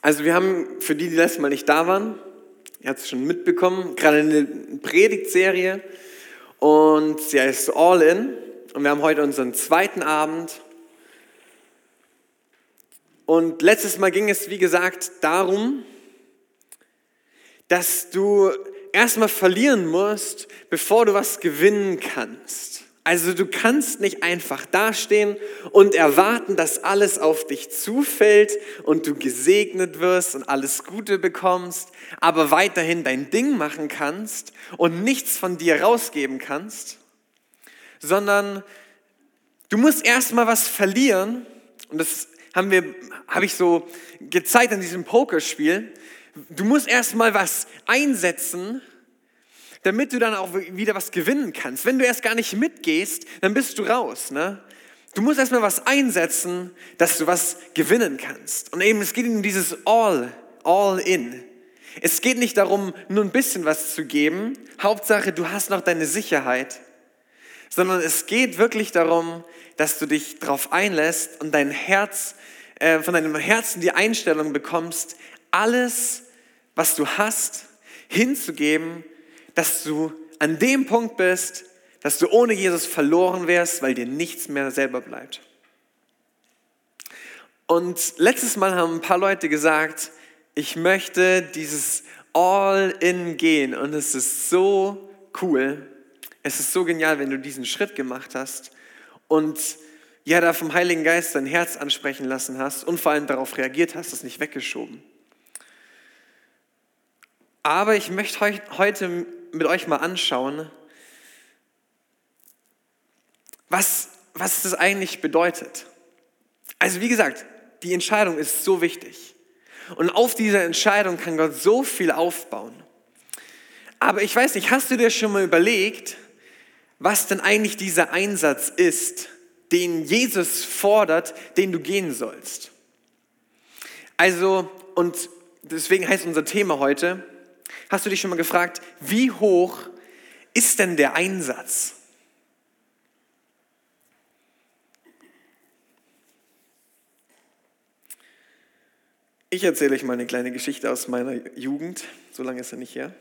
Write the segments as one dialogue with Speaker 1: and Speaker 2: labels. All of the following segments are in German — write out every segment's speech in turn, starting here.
Speaker 1: Also wir haben, für die, die letztes Mal nicht da waren, ihr habt es schon mitbekommen, gerade eine Predigtserie und sie heißt All In und wir haben heute unseren zweiten Abend. Und letztes Mal ging es, wie gesagt, darum, dass du erstmal verlieren musst, bevor du was gewinnen kannst. Also du kannst nicht einfach dastehen und erwarten, dass alles auf dich zufällt und du gesegnet wirst und alles Gute bekommst, aber weiterhin dein Ding machen kannst und nichts von dir rausgeben kannst, sondern du musst erstmal was verlieren und das haben wir, habe ich so gezeigt in diesem Pokerspiel. Du musst erstmal was einsetzen, damit du dann auch wieder was gewinnen kannst. Wenn du erst gar nicht mitgehst, dann bist du raus. Ne? Du musst erstmal was einsetzen, dass du was gewinnen kannst. Und eben, es geht um dieses All, All in. Es geht nicht darum, nur ein bisschen was zu geben. Hauptsache, du hast noch deine Sicherheit. Sondern es geht wirklich darum, dass du dich darauf einlässt und dein Herz, äh, von deinem Herzen die Einstellung bekommst, alles, was du hast, hinzugeben dass du an dem Punkt bist, dass du ohne Jesus verloren wärst, weil dir nichts mehr selber bleibt. Und letztes Mal haben ein paar Leute gesagt, ich möchte dieses All-in gehen und es ist so cool. Es ist so genial, wenn du diesen Schritt gemacht hast und ja, da vom Heiligen Geist dein Herz ansprechen lassen hast und vor allem darauf reagiert hast, das nicht weggeschoben. Aber ich möchte heute mit euch mal anschauen, was, was das eigentlich bedeutet. Also wie gesagt, die Entscheidung ist so wichtig. Und auf dieser Entscheidung kann Gott so viel aufbauen. Aber ich weiß nicht, hast du dir schon mal überlegt, was denn eigentlich dieser Einsatz ist, den Jesus fordert, den du gehen sollst? Also, und deswegen heißt unser Thema heute, Hast du dich schon mal gefragt, wie hoch ist denn der Einsatz? Ich erzähle euch mal eine kleine Geschichte aus meiner Jugend. So lange ist er nicht her.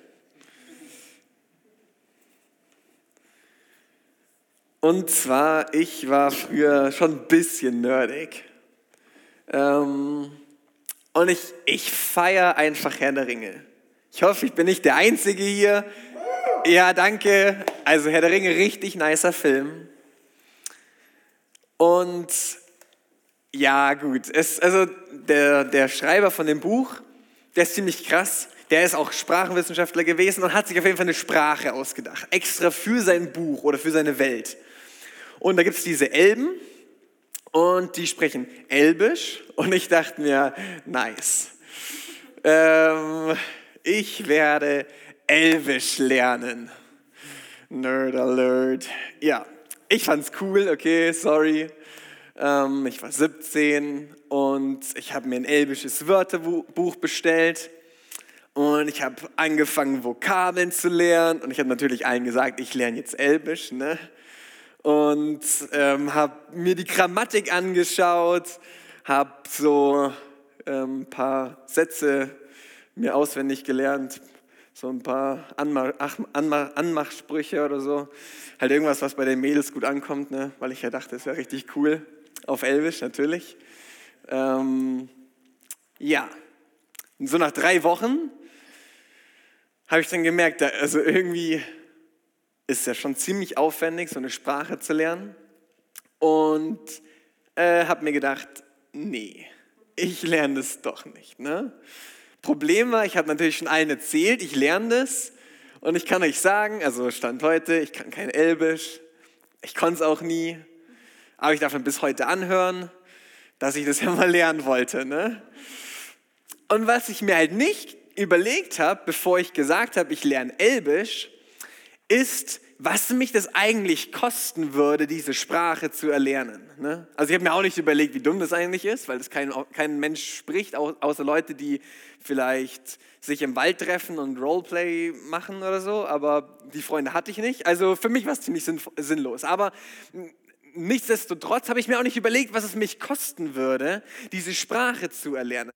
Speaker 1: Und zwar, ich war früher schon ein bisschen nerdig. Ähm, und ich, ich feiere einfach Herr der Ringe. Ich hoffe, ich bin nicht der Einzige hier. Ja, danke. Also Herr der Ringe, richtig nicer Film. Und ja, gut. Es, also der, der Schreiber von dem Buch, der ist ziemlich krass. Der ist auch Sprachenwissenschaftler gewesen und hat sich auf jeden Fall eine Sprache ausgedacht. Extra für sein Buch oder für seine Welt. Und da gibt es diese Elben und die sprechen Elbisch. Und ich dachte mir, nice. Ähm, ich werde Elvisch lernen. Nerd Alert. Ja, ich fand's cool, okay, sorry. Ähm, ich war 17 und ich habe mir ein elbisches Wörterbuch bestellt und ich habe angefangen, Vokabeln zu lernen und ich habe natürlich allen gesagt, ich lerne jetzt Elbisch, ne? Und ähm, habe mir die Grammatik angeschaut, habe so ein ähm, paar Sätze mir auswendig gelernt, so ein paar Anmach, Anmach, Anmachsprüche oder so. Halt irgendwas, was bei den Mädels gut ankommt, ne? weil ich ja dachte, das wäre richtig cool. Auf Elvisch natürlich. Ähm, ja, und so nach drei Wochen habe ich dann gemerkt, also irgendwie ist es ja schon ziemlich aufwendig, so eine Sprache zu lernen. Und äh, habe mir gedacht, nee, ich lerne das doch nicht. Ne? Problem war, ich habe natürlich schon allen erzählt, ich lerne das und ich kann euch sagen, also Stand heute, ich kann kein Elbisch, ich konnte es auch nie, aber ich darf mir bis heute anhören, dass ich das ja mal lernen wollte. Ne? Und was ich mir halt nicht überlegt habe, bevor ich gesagt habe, ich lerne Elbisch, ist, was mich das eigentlich kosten würde, diese Sprache zu erlernen. Ne? Also ich habe mir auch nicht überlegt, wie dumm das eigentlich ist, weil das kein, kein Mensch spricht, außer Leute, die vielleicht sich im Wald treffen und Roleplay machen oder so, aber die Freunde hatte ich nicht. Also für mich war es ziemlich sinnlos. Aber nichtsdestotrotz habe ich mir auch nicht überlegt, was es mich kosten würde, diese Sprache zu erlernen.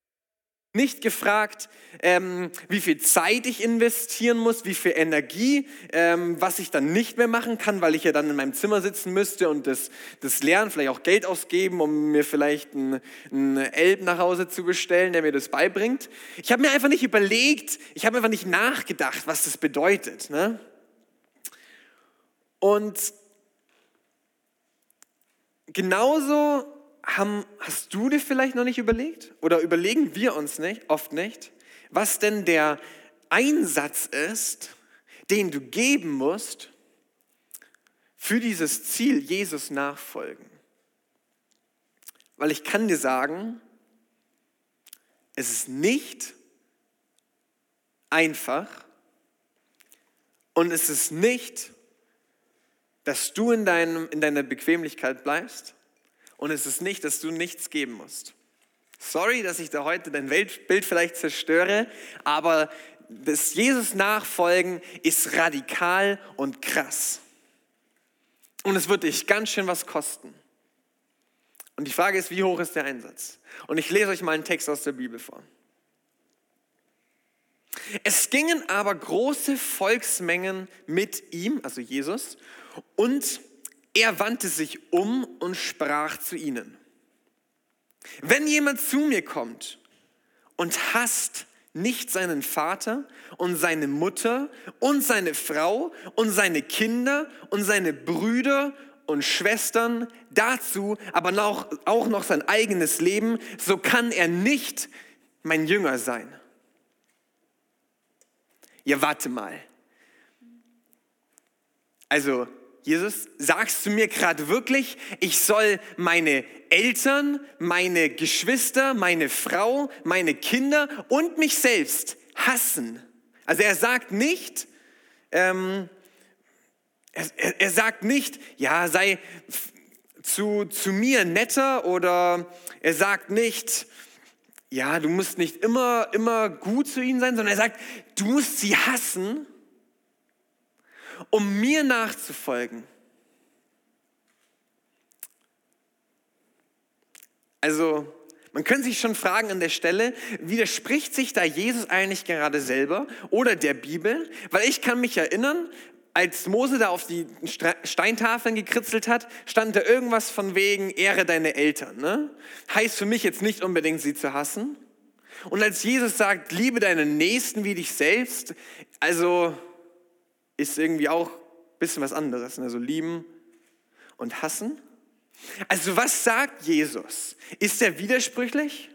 Speaker 1: Nicht gefragt, ähm, wie viel Zeit ich investieren muss, wie viel Energie, ähm, was ich dann nicht mehr machen kann, weil ich ja dann in meinem Zimmer sitzen müsste und das, das lernen, vielleicht auch Geld ausgeben, um mir vielleicht einen, Elb nach Hause zu bestellen, der mir das beibringt. Ich habe mir einfach nicht überlegt, ich habe einfach nicht nachgedacht, was das bedeutet. Ne? Und genauso haben, hast du dir vielleicht noch nicht überlegt oder überlegen wir uns nicht, oft nicht, was denn der Einsatz ist, den du geben musst für dieses Ziel, Jesus nachfolgen. Weil ich kann dir sagen, es ist nicht einfach und es ist nicht, dass du in, deinem, in deiner Bequemlichkeit bleibst, und es ist nicht, dass du nichts geben musst. Sorry, dass ich da heute dein Weltbild vielleicht zerstöre, aber das Jesus nachfolgen ist radikal und krass. Und es wird dich ganz schön was kosten. Und die Frage ist, wie hoch ist der Einsatz? Und ich lese euch mal einen Text aus der Bibel vor. Es gingen aber große Volksmengen mit ihm, also Jesus, und er wandte sich um und sprach zu ihnen. Wenn jemand zu mir kommt und hasst nicht seinen Vater und seine Mutter und seine Frau und seine Kinder und seine Brüder und Schwestern, dazu aber auch, auch noch sein eigenes Leben, so kann er nicht mein Jünger sein. Ja, warte mal. Also Jesus, sagst du mir gerade wirklich, ich soll meine Eltern, meine Geschwister, meine Frau, meine Kinder und mich selbst hassen? Also er sagt nicht, ähm, er, er, er sagt nicht, ja, sei zu, zu mir netter oder er sagt nicht, ja, du musst nicht immer, immer gut zu ihnen sein, sondern er sagt, du musst sie hassen um mir nachzufolgen. Also, man könnte sich schon fragen an der Stelle, widerspricht sich da Jesus eigentlich gerade selber oder der Bibel? Weil ich kann mich erinnern, als Mose da auf die Steintafeln gekritzelt hat, stand da irgendwas von wegen, ehre deine Eltern. Ne? Heißt für mich jetzt nicht unbedingt, sie zu hassen. Und als Jesus sagt, liebe deinen Nächsten wie dich selbst, also ist irgendwie auch ein bisschen was anderes. Also lieben und hassen. Also was sagt Jesus? Ist er widersprüchlich?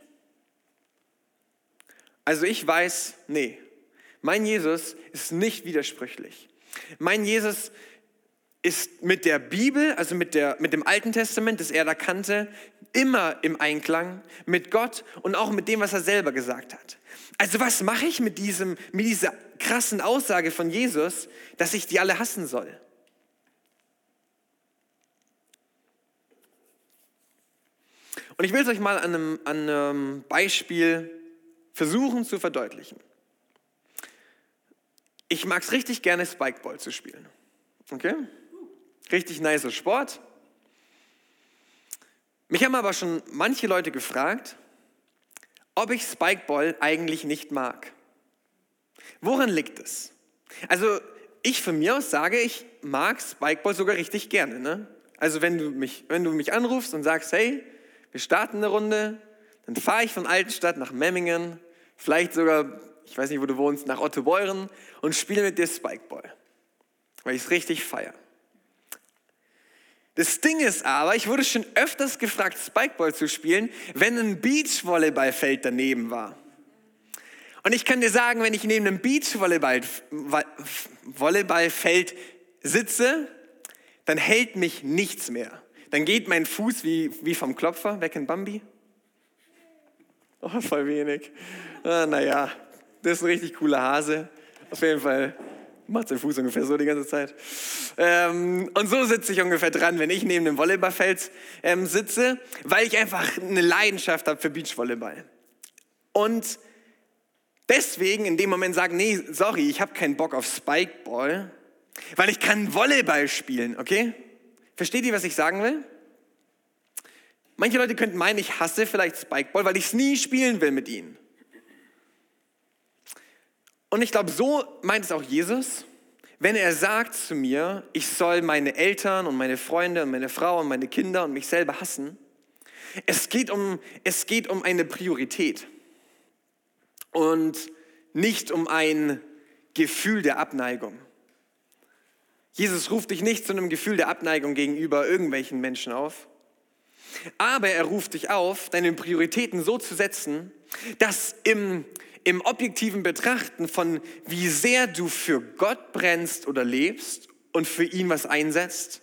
Speaker 1: Also ich weiß, nee, mein Jesus ist nicht widersprüchlich. Mein Jesus ist mit der Bibel, also mit, der, mit dem Alten Testament, das er da kannte, immer im Einklang mit Gott und auch mit dem, was er selber gesagt hat. Also was mache ich mit, diesem, mit dieser krassen Aussage von Jesus, dass ich die alle hassen soll? Und ich will es euch mal an einem, an einem Beispiel versuchen zu verdeutlichen. Ich mag es richtig gerne, Spikeball zu spielen. Okay? Richtig nicer Sport. Mich haben aber schon manche Leute gefragt, ob ich Spikeball eigentlich nicht mag. Woran liegt es? Also ich von mir aus sage, ich mag Spikeball sogar richtig gerne. Ne? Also wenn du, mich, wenn du mich anrufst und sagst, hey, wir starten eine Runde, dann fahre ich von Altenstadt nach Memmingen, vielleicht sogar, ich weiß nicht, wo du wohnst, nach Ottobeuren und spiele mit dir Spikeball, weil ich es richtig feiere. Das Ding ist aber, ich wurde schon öfters gefragt, Spikeball zu spielen, wenn ein Beachvolleyballfeld daneben war. Und ich kann dir sagen, wenn ich neben einem Beachvolleyballfeld sitze, dann hält mich nichts mehr. Dann geht mein Fuß wie, wie vom Klopfer weg in Bambi. Oh, voll wenig. Ah, naja, das ist ein richtig cooler Hase. Auf jeden Fall macht sein Fuß ungefähr so die ganze Zeit. Ähm, und so sitze ich ungefähr dran, wenn ich neben dem Volleyballfeld ähm, sitze, weil ich einfach eine Leidenschaft habe für Beachvolleyball. Und deswegen in dem Moment sagen, nee, sorry, ich habe keinen Bock auf Spikeball, weil ich kann Volleyball spielen, okay? Versteht ihr, was ich sagen will? Manche Leute könnten meinen, ich hasse vielleicht Spikeball, weil ich es nie spielen will mit ihnen. Und ich glaube, so meint es auch Jesus, wenn er sagt zu mir, ich soll meine Eltern und meine Freunde und meine Frau und meine Kinder und mich selber hassen. Es geht um, es geht um eine Priorität und nicht um ein Gefühl der Abneigung. Jesus ruft dich nicht zu einem Gefühl der Abneigung gegenüber irgendwelchen Menschen auf, aber er ruft dich auf, deine Prioritäten so zu setzen, dass im, im objektiven Betrachten von wie sehr du für Gott brennst oder lebst und für ihn was einsetzt,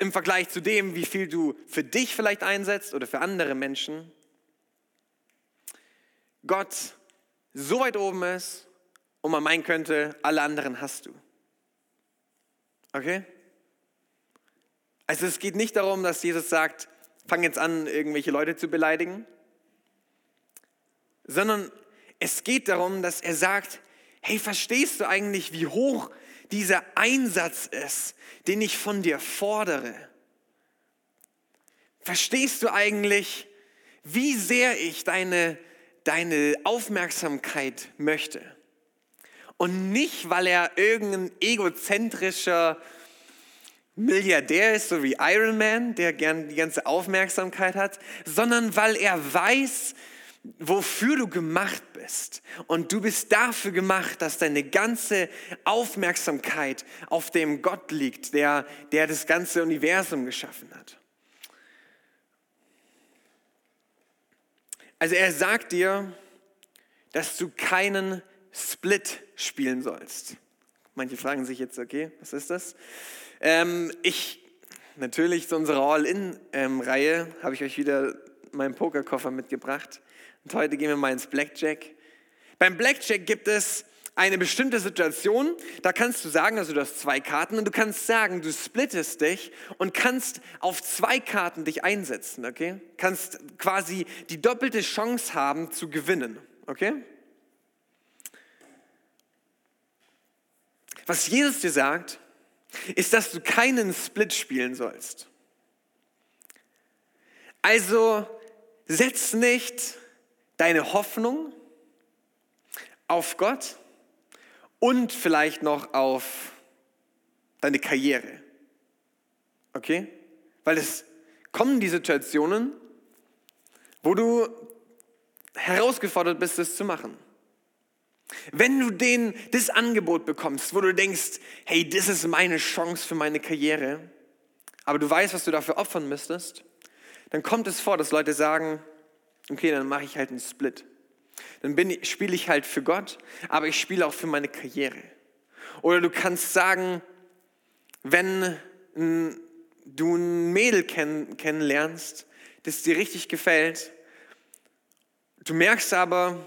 Speaker 1: im Vergleich zu dem, wie viel du für dich vielleicht einsetzt oder für andere Menschen, Gott so weit oben ist und man meinen könnte, alle anderen hast du. Okay? Also es geht nicht darum, dass Jesus sagt, fang jetzt an, irgendwelche Leute zu beleidigen, sondern es geht darum, dass er sagt, hey, verstehst du eigentlich, wie hoch dieser Einsatz ist, den ich von dir fordere? Verstehst du eigentlich, wie sehr ich deine, deine Aufmerksamkeit möchte? Und nicht, weil er irgendein egozentrischer Milliardär ist, so wie Iron Man, der gern die ganze Aufmerksamkeit hat, sondern weil er weiß, wofür du gemacht bist. Und du bist dafür gemacht, dass deine ganze Aufmerksamkeit auf dem Gott liegt, der, der das ganze Universum geschaffen hat. Also er sagt dir, dass du keinen Split spielen sollst. Manche fragen sich jetzt, okay, was ist das? Ähm, ich, natürlich zu unserer All-In-Reihe habe ich euch wieder meinen Pokerkoffer mitgebracht. Und heute gehen wir mal ins Blackjack. Beim Blackjack gibt es eine bestimmte Situation, da kannst du sagen, also du hast zwei Karten und du kannst sagen, du splittest dich und kannst auf zwei Karten dich einsetzen, okay? Kannst quasi die doppelte Chance haben zu gewinnen, okay? Was Jesus dir sagt, ist, dass du keinen Split spielen sollst. Also setz nicht deine Hoffnung auf Gott und vielleicht noch auf deine Karriere. Okay? Weil es kommen die Situationen, wo du herausgefordert bist, es zu machen. Wenn du den, das Angebot bekommst, wo du denkst, hey, das ist meine Chance für meine Karriere, aber du weißt, was du dafür opfern müsstest, dann kommt es vor, dass Leute sagen, okay, dann mache ich halt einen Split. Dann spiele ich halt für Gott, aber ich spiele auch für meine Karriere. Oder du kannst sagen, wenn du ein Mädel kenn kennenlernst, das dir richtig gefällt, du merkst aber,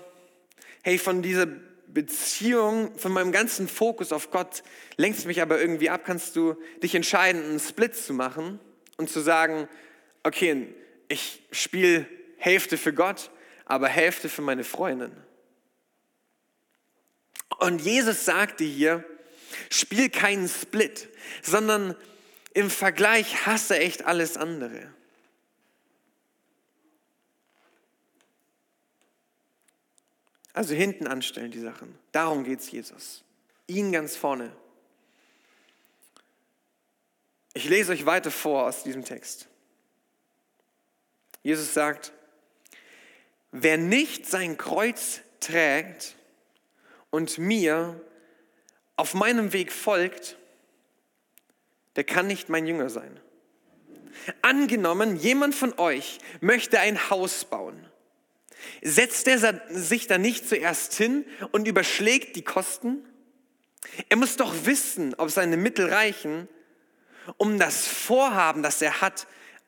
Speaker 1: hey, von dieser Beziehung, von meinem ganzen Fokus auf Gott lenkst mich aber irgendwie ab, kannst du dich entscheiden, einen Split zu machen und zu sagen, okay, ich spiele Hälfte für Gott, aber Hälfte für meine Freundin. Und Jesus sagte hier, spiel keinen Split, sondern im Vergleich hasse echt alles andere. Also hinten anstellen die Sachen. Darum geht es Jesus. Ihn ganz vorne. Ich lese euch weiter vor aus diesem Text. Jesus sagt, wer nicht sein Kreuz trägt und mir auf meinem Weg folgt, der kann nicht mein Jünger sein. Angenommen, jemand von euch möchte ein Haus bauen Setzt er sich da nicht zuerst hin und überschlägt die Kosten? Er muss doch wissen, ob seine Mittel reichen, um das Vorhaben, das er hat,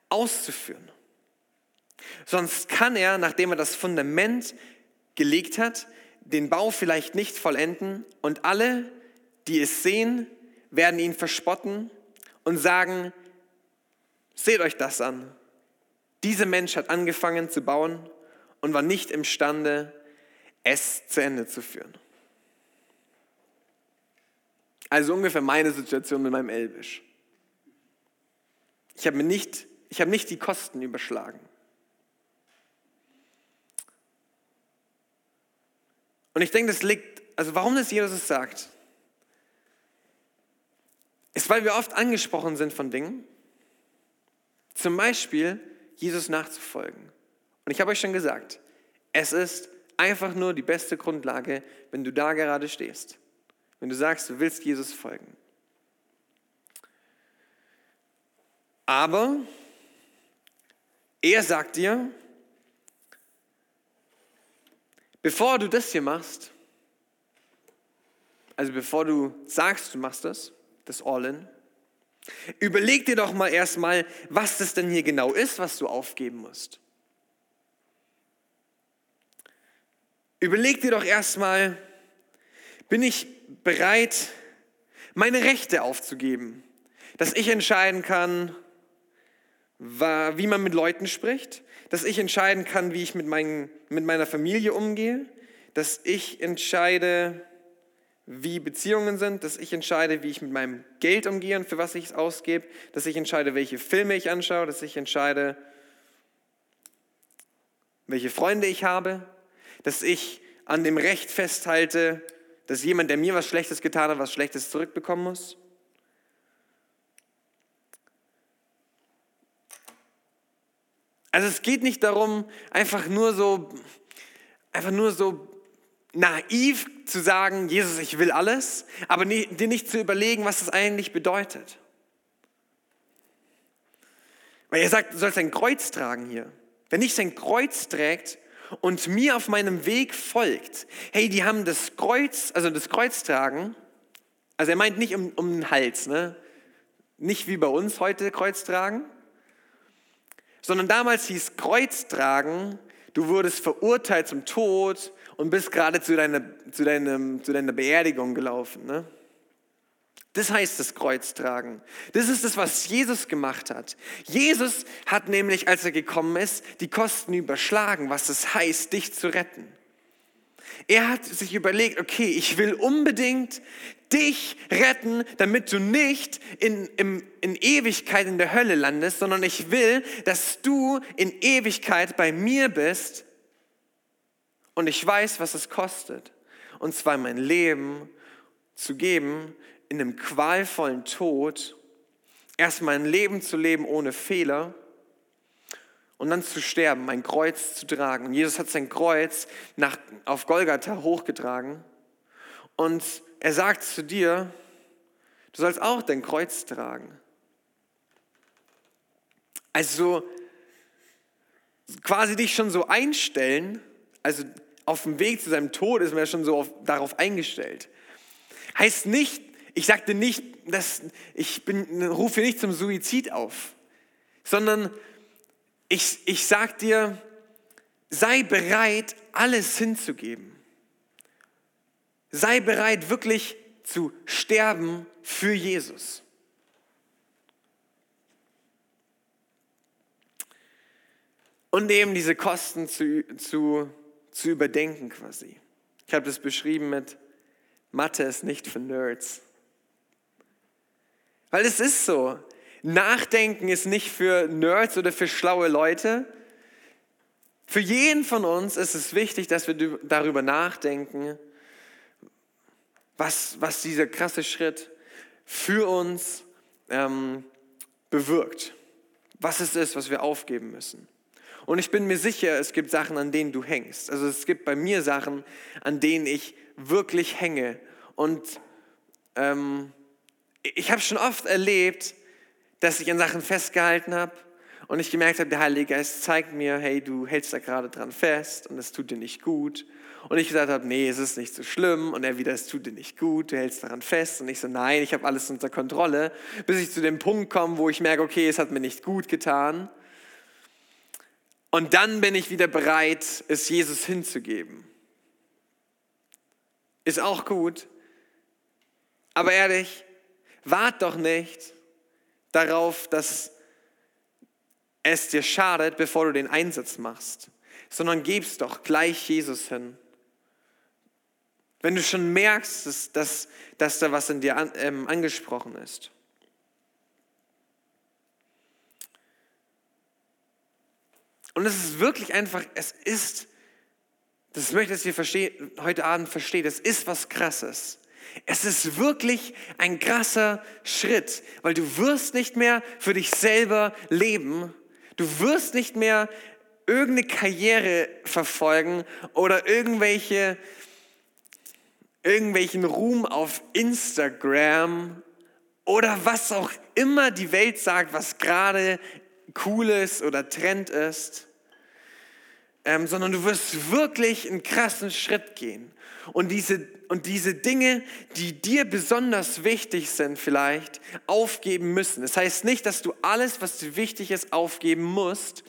Speaker 1: auszuführen. Sonst kann er, nachdem er das Fundament gelegt hat, den Bau vielleicht nicht vollenden und alle, die es sehen, werden ihn verspotten und sagen, seht euch das an. Dieser Mensch hat angefangen zu bauen und war nicht imstande, es zu Ende zu führen. Also ungefähr meine Situation mit meinem Elbisch. Ich habe nicht, ich habe nicht die Kosten überschlagen. Und ich denke, das liegt, also warum das Jesus sagt, ist, weil wir oft angesprochen sind von Dingen. Zum Beispiel, Jesus nachzufolgen. Und ich habe euch schon gesagt, es ist einfach nur die beste Grundlage, wenn du da gerade stehst. Wenn du sagst, du willst Jesus folgen. Aber er sagt dir, bevor du das hier machst, also bevor du sagst, du machst das, das All-In, überleg dir doch mal erstmal, was das denn hier genau ist, was du aufgeben musst. Überleg dir doch erstmal, bin ich bereit, meine Rechte aufzugeben, dass ich entscheiden kann, wie man mit Leuten spricht, dass ich entscheiden kann, wie ich mit, meinen, mit meiner Familie umgehe, dass ich entscheide, wie Beziehungen sind, dass ich entscheide, wie ich mit meinem Geld umgehe und für was ich es ausgebe, dass ich entscheide, welche Filme ich anschaue, dass ich entscheide, welche Freunde ich habe, dass ich an dem Recht festhalte, dass jemand, der mir was Schlechtes getan hat, was Schlechtes zurückbekommen muss. Also es geht nicht darum, einfach nur so, einfach nur so naiv zu sagen, Jesus, ich will alles, aber dir nicht zu überlegen, was das eigentlich bedeutet. Weil er sagt, du sollst ein Kreuz tragen hier. Wer nicht sein Kreuz trägt und mir auf meinem Weg folgt, hey, die haben das Kreuz, also das Kreuz tragen, also er meint nicht um, um den Hals, ne? nicht wie bei uns heute Kreuz tragen, sondern damals hieß Kreuz tragen, du wurdest verurteilt zum Tod und bist gerade zu deiner, zu deinem, zu deiner Beerdigung gelaufen. Ne? Das heißt das Kreuz tragen. Das ist das, was Jesus gemacht hat. Jesus hat nämlich, als er gekommen ist, die Kosten überschlagen, was es heißt, dich zu retten. Er hat sich überlegt, okay, ich will unbedingt dich retten, damit du nicht in, in, in Ewigkeit in der Hölle landest, sondern ich will, dass du in Ewigkeit bei mir bist und ich weiß, was es kostet. Und zwar mein Leben zu geben in einem qualvollen Tod, erstmal ein Leben zu leben ohne Fehler und dann zu sterben, mein Kreuz zu tragen. Und Jesus hat sein Kreuz nach, auf Golgatha hochgetragen und er sagt zu dir, du sollst auch dein Kreuz tragen. Also quasi dich schon so einstellen, also auf dem Weg zu seinem Tod ist man ja schon so auf, darauf eingestellt. Heißt nicht, ich sagte nicht, dass ich bin, rufe nicht zum Suizid auf, sondern ich, ich sag dir, sei bereit, alles hinzugeben. Sei bereit, wirklich zu sterben für Jesus. Und eben diese Kosten zu, zu, zu überdenken quasi. Ich habe das beschrieben mit Mathe ist nicht für Nerds. Weil es ist so. Nachdenken ist nicht für Nerds oder für schlaue Leute. Für jeden von uns ist es wichtig, dass wir darüber nachdenken, was, was dieser krasse Schritt für uns ähm, bewirkt. Was es ist, was wir aufgeben müssen. Und ich bin mir sicher, es gibt Sachen, an denen du hängst. Also es gibt bei mir Sachen, an denen ich wirklich hänge. Und ähm, ich habe schon oft erlebt, dass ich an Sachen festgehalten habe und ich gemerkt habe, der Heilige Geist zeigt mir, hey, du hältst da gerade dran fest und es tut dir nicht gut. Und ich gesagt habe, nee, es ist nicht so schlimm. Und er wieder, es tut dir nicht gut, du hältst daran fest. Und ich so, nein, ich habe alles unter Kontrolle. Bis ich zu dem Punkt komme, wo ich merke, okay, es hat mir nicht gut getan. Und dann bin ich wieder bereit, es Jesus hinzugeben. Ist auch gut. Aber ehrlich, Wart doch nicht darauf, dass es dir schadet, bevor du den Einsatz machst, sondern gib's doch gleich Jesus hin. Wenn du schon merkst, dass, dass, dass da was in dir an, ähm, angesprochen ist. Und es ist wirklich einfach, es ist das möchte ich, dass ihr heute Abend versteht, es ist was Krasses. Es ist wirklich ein krasser Schritt, weil du wirst nicht mehr für dich selber leben. Du wirst nicht mehr irgendeine Karriere verfolgen oder irgendwelche, irgendwelchen Ruhm auf Instagram oder was auch immer die Welt sagt, was gerade cool ist oder Trend ist, ähm, sondern du wirst wirklich einen krassen Schritt gehen. Und diese, und diese Dinge, die dir besonders wichtig sind, vielleicht aufgeben müssen. Das heißt nicht, dass du alles, was dir wichtig ist, aufgeben musst,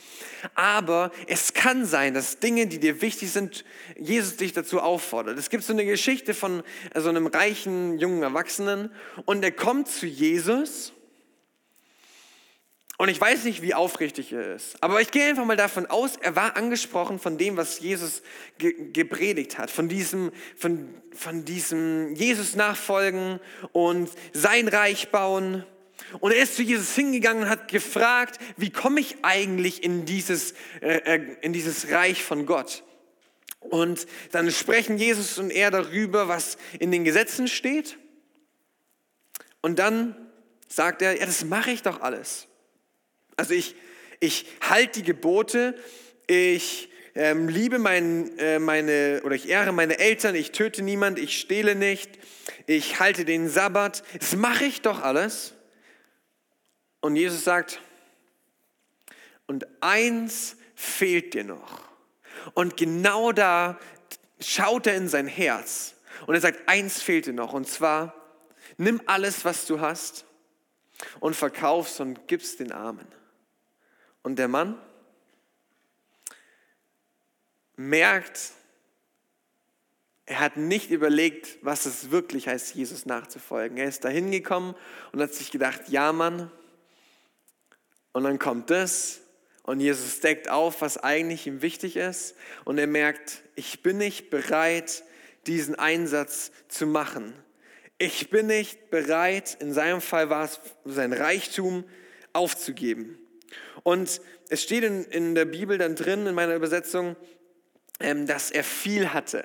Speaker 1: aber es kann sein, dass Dinge, die dir wichtig sind, Jesus dich dazu auffordert. Es gibt so eine Geschichte von so einem reichen jungen Erwachsenen und er kommt zu Jesus und ich weiß nicht, wie aufrichtig er ist. Aber ich gehe einfach mal davon aus, er war angesprochen von dem, was Jesus ge gepredigt hat. Von diesem, von, von diesem Jesus nachfolgen und sein Reich bauen. Und er ist zu Jesus hingegangen und hat gefragt, wie komme ich eigentlich in dieses, äh, äh in dieses Reich von Gott? Und dann sprechen Jesus und er darüber, was in den Gesetzen steht. Und dann sagt er, ja, das mache ich doch alles. Also ich, ich halte die Gebote, ich ähm, liebe mein, äh, meine oder ich ehre meine Eltern, ich töte niemand, ich stehle nicht, ich halte den Sabbat. Das mache ich doch alles. Und Jesus sagt, und eins fehlt dir noch. Und genau da schaut er in sein Herz und er sagt, eins fehlt dir noch. Und zwar, nimm alles, was du hast und verkauf's und gib's den Armen. Und der Mann merkt, er hat nicht überlegt, was es wirklich heißt, Jesus nachzufolgen. Er ist da hingekommen und hat sich gedacht, ja Mann. Und dann kommt das und Jesus deckt auf, was eigentlich ihm wichtig ist. Und er merkt, ich bin nicht bereit, diesen Einsatz zu machen. Ich bin nicht bereit, in seinem Fall war es sein Reichtum aufzugeben. Und es steht in, in der Bibel dann drin, in meiner Übersetzung, ähm, dass er viel hatte.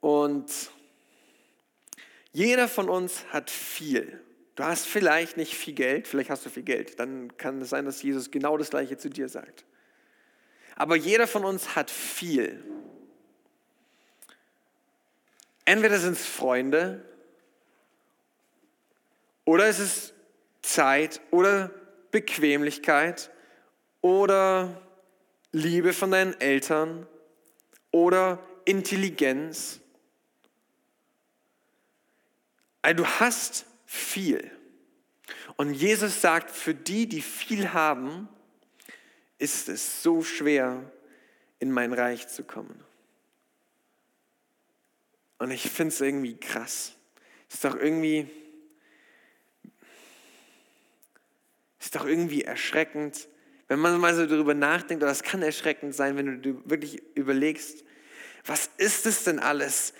Speaker 1: Und jeder von uns hat viel. Du hast vielleicht nicht viel Geld, vielleicht hast du viel Geld. Dann kann es sein, dass Jesus genau das Gleiche zu dir sagt. Aber jeder von uns hat viel. Entweder sind es Freunde oder es ist Zeit oder Bequemlichkeit oder Liebe von deinen Eltern oder Intelligenz. Also du hast viel. Und Jesus sagt, für die, die viel haben, ist es so schwer, in mein Reich zu kommen. Und ich finde es irgendwie krass. Ist doch irgendwie Ist doch irgendwie erschreckend, wenn man mal so darüber nachdenkt, oder es kann erschreckend sein, wenn du wirklich überlegst, was ist es denn alles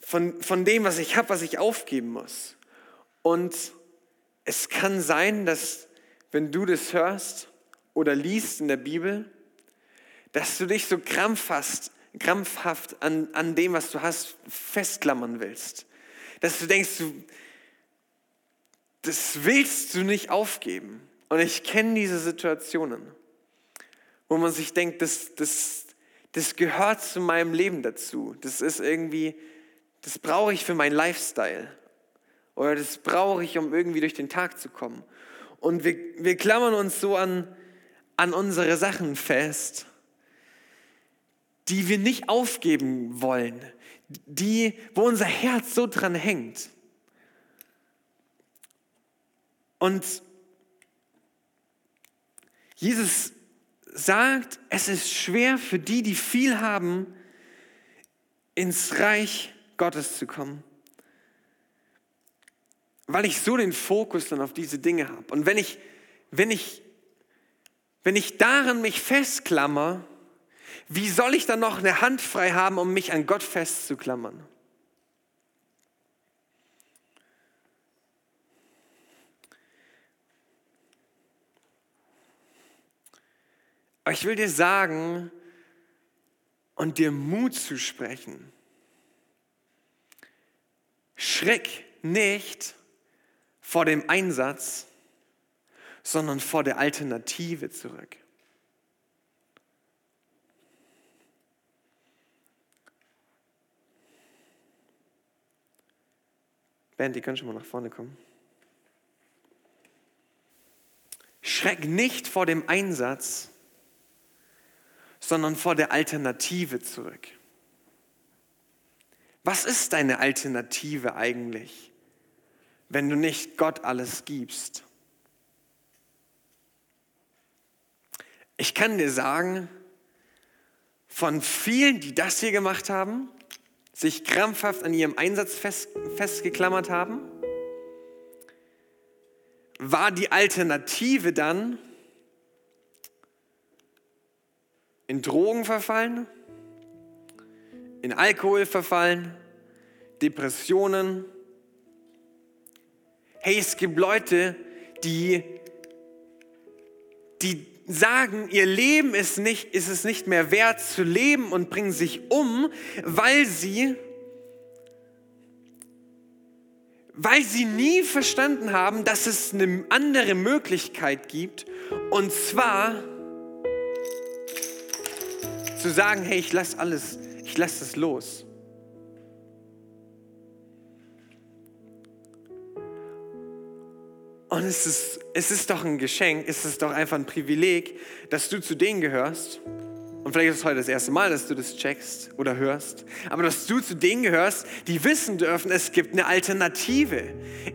Speaker 1: von, von dem, was ich habe, was ich aufgeben muss? Und es kann sein, dass wenn du das hörst oder liest in der Bibel, dass du dich so krampfhaft, krampfhaft an, an dem, was du hast, festklammern willst. Dass du denkst, du, das willst du nicht aufgeben. Und ich kenne diese Situationen, wo man sich denkt, das, das, das gehört zu meinem Leben dazu. Das ist irgendwie, das brauche ich für meinen Lifestyle. Oder das brauche ich, um irgendwie durch den Tag zu kommen. Und wir, wir klammern uns so an, an unsere Sachen fest, die wir nicht aufgeben wollen, die, wo unser Herz so dran hängt. Und Jesus sagt, es ist schwer für die, die viel haben, ins Reich Gottes zu kommen. Weil ich so den Fokus dann auf diese Dinge habe. Und wenn ich, wenn ich, wenn ich daran mich festklammer, wie soll ich dann noch eine Hand frei haben, um mich an Gott festzuklammern? Aber ich will dir sagen, und dir Mut zu sprechen. Schreck nicht vor dem Einsatz, sondern vor der Alternative zurück. Band, die können schon mal nach vorne kommen. Schreck nicht vor dem Einsatz, sondern vor der Alternative zurück. Was ist deine Alternative eigentlich, wenn du nicht Gott alles gibst? Ich kann dir sagen, von vielen, die das hier gemacht haben, sich krampfhaft an ihrem Einsatz fest, festgeklammert haben, war die Alternative dann in Drogen verfallen, in Alkohol verfallen, Depressionen. Hey, es gibt Leute, die, die sagen, ihr Leben ist, nicht, ist es nicht mehr wert zu leben und bringen sich um, weil sie, weil sie nie verstanden haben, dass es eine andere Möglichkeit gibt. Und zwar zu sagen, hey, ich lasse alles, ich lasse es los. Und es ist, es ist doch ein Geschenk, es ist doch einfach ein Privileg, dass du zu denen gehörst. Und vielleicht ist es heute das erste Mal, dass du das checkst oder hörst. Aber dass du zu denen gehörst, die wissen dürfen, es gibt eine Alternative.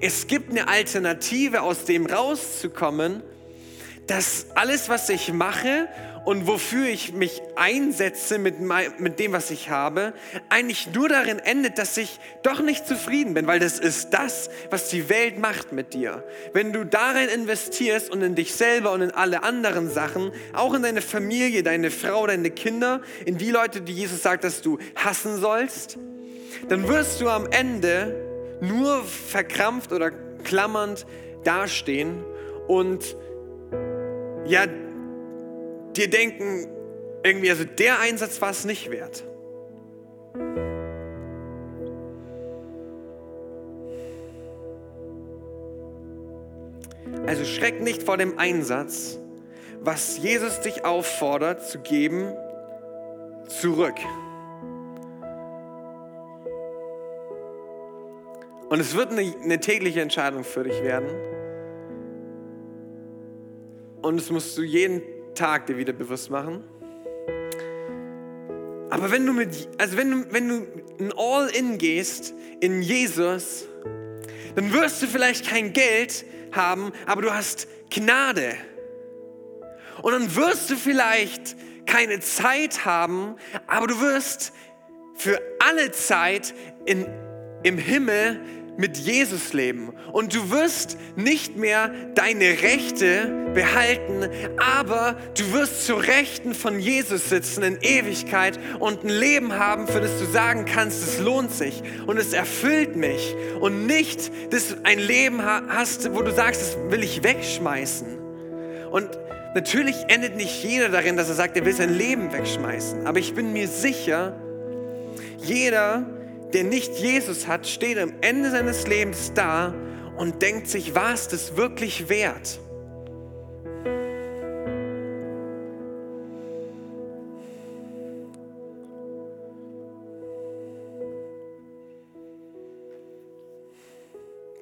Speaker 1: Es gibt eine Alternative, aus dem rauszukommen, dass alles, was ich mache und wofür ich mich einsetze mit, mit dem, was ich habe, eigentlich nur darin endet, dass ich doch nicht zufrieden bin, weil das ist das, was die Welt macht mit dir. Wenn du darin investierst und in dich selber und in alle anderen Sachen, auch in deine Familie, deine Frau, deine Kinder, in die Leute, die Jesus sagt, dass du hassen sollst, dann wirst du am Ende nur verkrampft oder klammernd dastehen und ja, dir denken, irgendwie, also der Einsatz war es nicht wert. Also schreck nicht vor dem Einsatz, was Jesus dich auffordert zu geben, zurück. Und es wird eine, eine tägliche Entscheidung für dich werden. Und es musst du jeden Tag dir wieder bewusst machen. Aber wenn du mit, also wenn du, wenn du ein All-In gehst in Jesus, dann wirst du vielleicht kein Geld haben, aber du hast Gnade. Und dann wirst du vielleicht keine Zeit haben, aber du wirst für alle Zeit in, im Himmel mit Jesus leben. Und du wirst nicht mehr deine Rechte behalten, aber du wirst zu Rechten von Jesus sitzen in Ewigkeit und ein Leben haben, für das du sagen kannst, es lohnt sich und es erfüllt mich. Und nicht, dass du ein Leben hast, wo du sagst, das will ich wegschmeißen. Und natürlich endet nicht jeder darin, dass er sagt, er will sein Leben wegschmeißen, aber ich bin mir sicher, jeder, der nicht Jesus hat, steht am Ende seines Lebens da und denkt sich, war es das wirklich wert?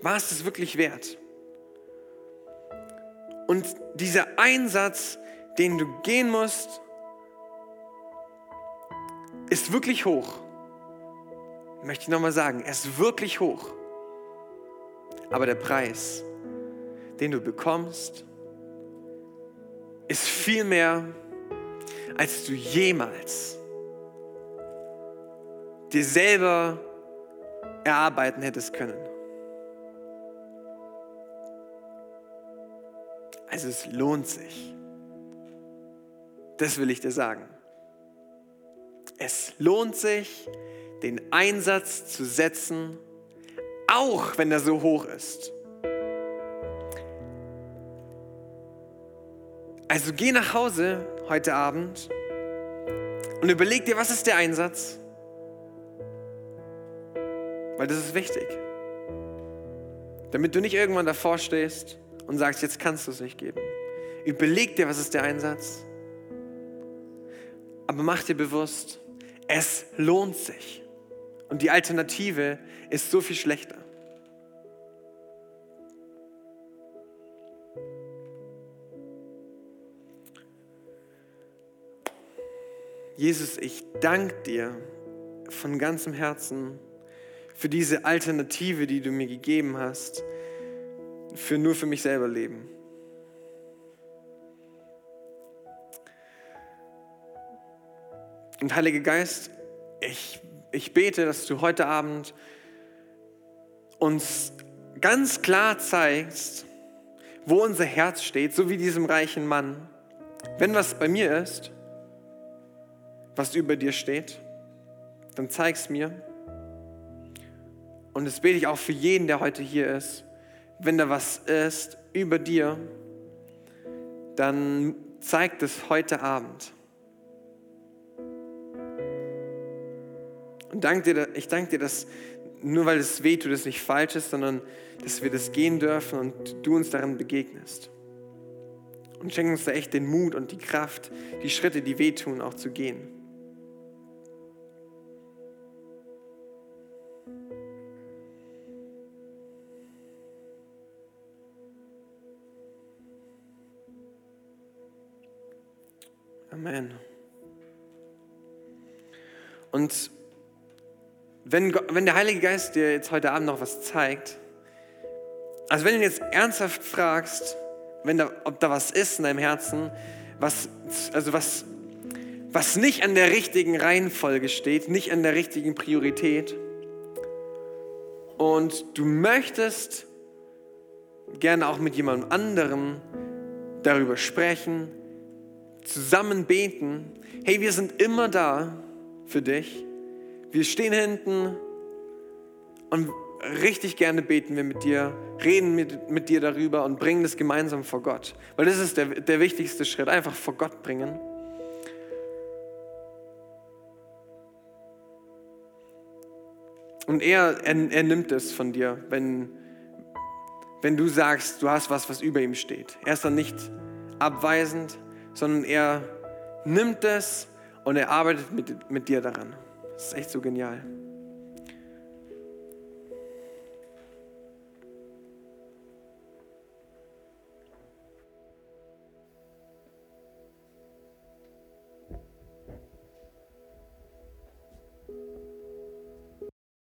Speaker 1: War es das wirklich wert? Und dieser Einsatz, den du gehen musst, ist wirklich hoch möchte ich nochmal sagen, er ist wirklich hoch. Aber der Preis, den du bekommst, ist viel mehr, als du jemals dir selber erarbeiten hättest können. Also es lohnt sich. Das will ich dir sagen. Es lohnt sich, den Einsatz zu setzen, auch wenn er so hoch ist. Also geh nach Hause heute Abend Und überleg dir, was ist der Einsatz? Weil das ist wichtig. Damit du nicht irgendwann davor stehst und sagst, jetzt kannst du es nicht geben. Überleg dir, was ist der Einsatz. Aber mach dir bewusst, es lohnt sich. Und die Alternative ist so viel schlechter. Jesus, ich danke dir von ganzem Herzen für diese Alternative, die du mir gegeben hast, für nur für mich selber leben. Und Heiliger Geist, ich, ich bete, dass du heute Abend uns ganz klar zeigst, wo unser Herz steht, so wie diesem reichen Mann. Wenn was bei mir ist, was über dir steht, dann zeig es mir. Und das bete ich auch für jeden, der heute hier ist. Wenn da was ist über dir, dann zeig es heute Abend. Und dank dir, ich danke dir, dass nur weil es weh tut, es nicht falsch ist, sondern dass wir das gehen dürfen und du uns darin begegnest. Und schenk uns da echt den Mut und die Kraft, die Schritte, die wehtun, auch zu gehen. Amen. Und wenn, wenn der Heilige Geist dir jetzt heute Abend noch was zeigt, also wenn du jetzt ernsthaft fragst, wenn da, ob da was ist in deinem Herzen, was, also was, was nicht an der richtigen Reihenfolge steht, nicht an der richtigen Priorität, und du möchtest gerne auch mit jemandem anderem darüber sprechen, zusammen beten, hey, wir sind immer da für dich. Wir stehen hinten und richtig gerne beten wir mit dir, reden mit, mit dir darüber und bringen das gemeinsam vor Gott. Weil das ist der, der wichtigste Schritt, einfach vor Gott bringen. Und er, er, er nimmt es von dir, wenn, wenn du sagst, du hast was, was über ihm steht. Er ist dann nicht abweisend, sondern er nimmt es und er arbeitet mit, mit dir daran. Das ist echt so genial.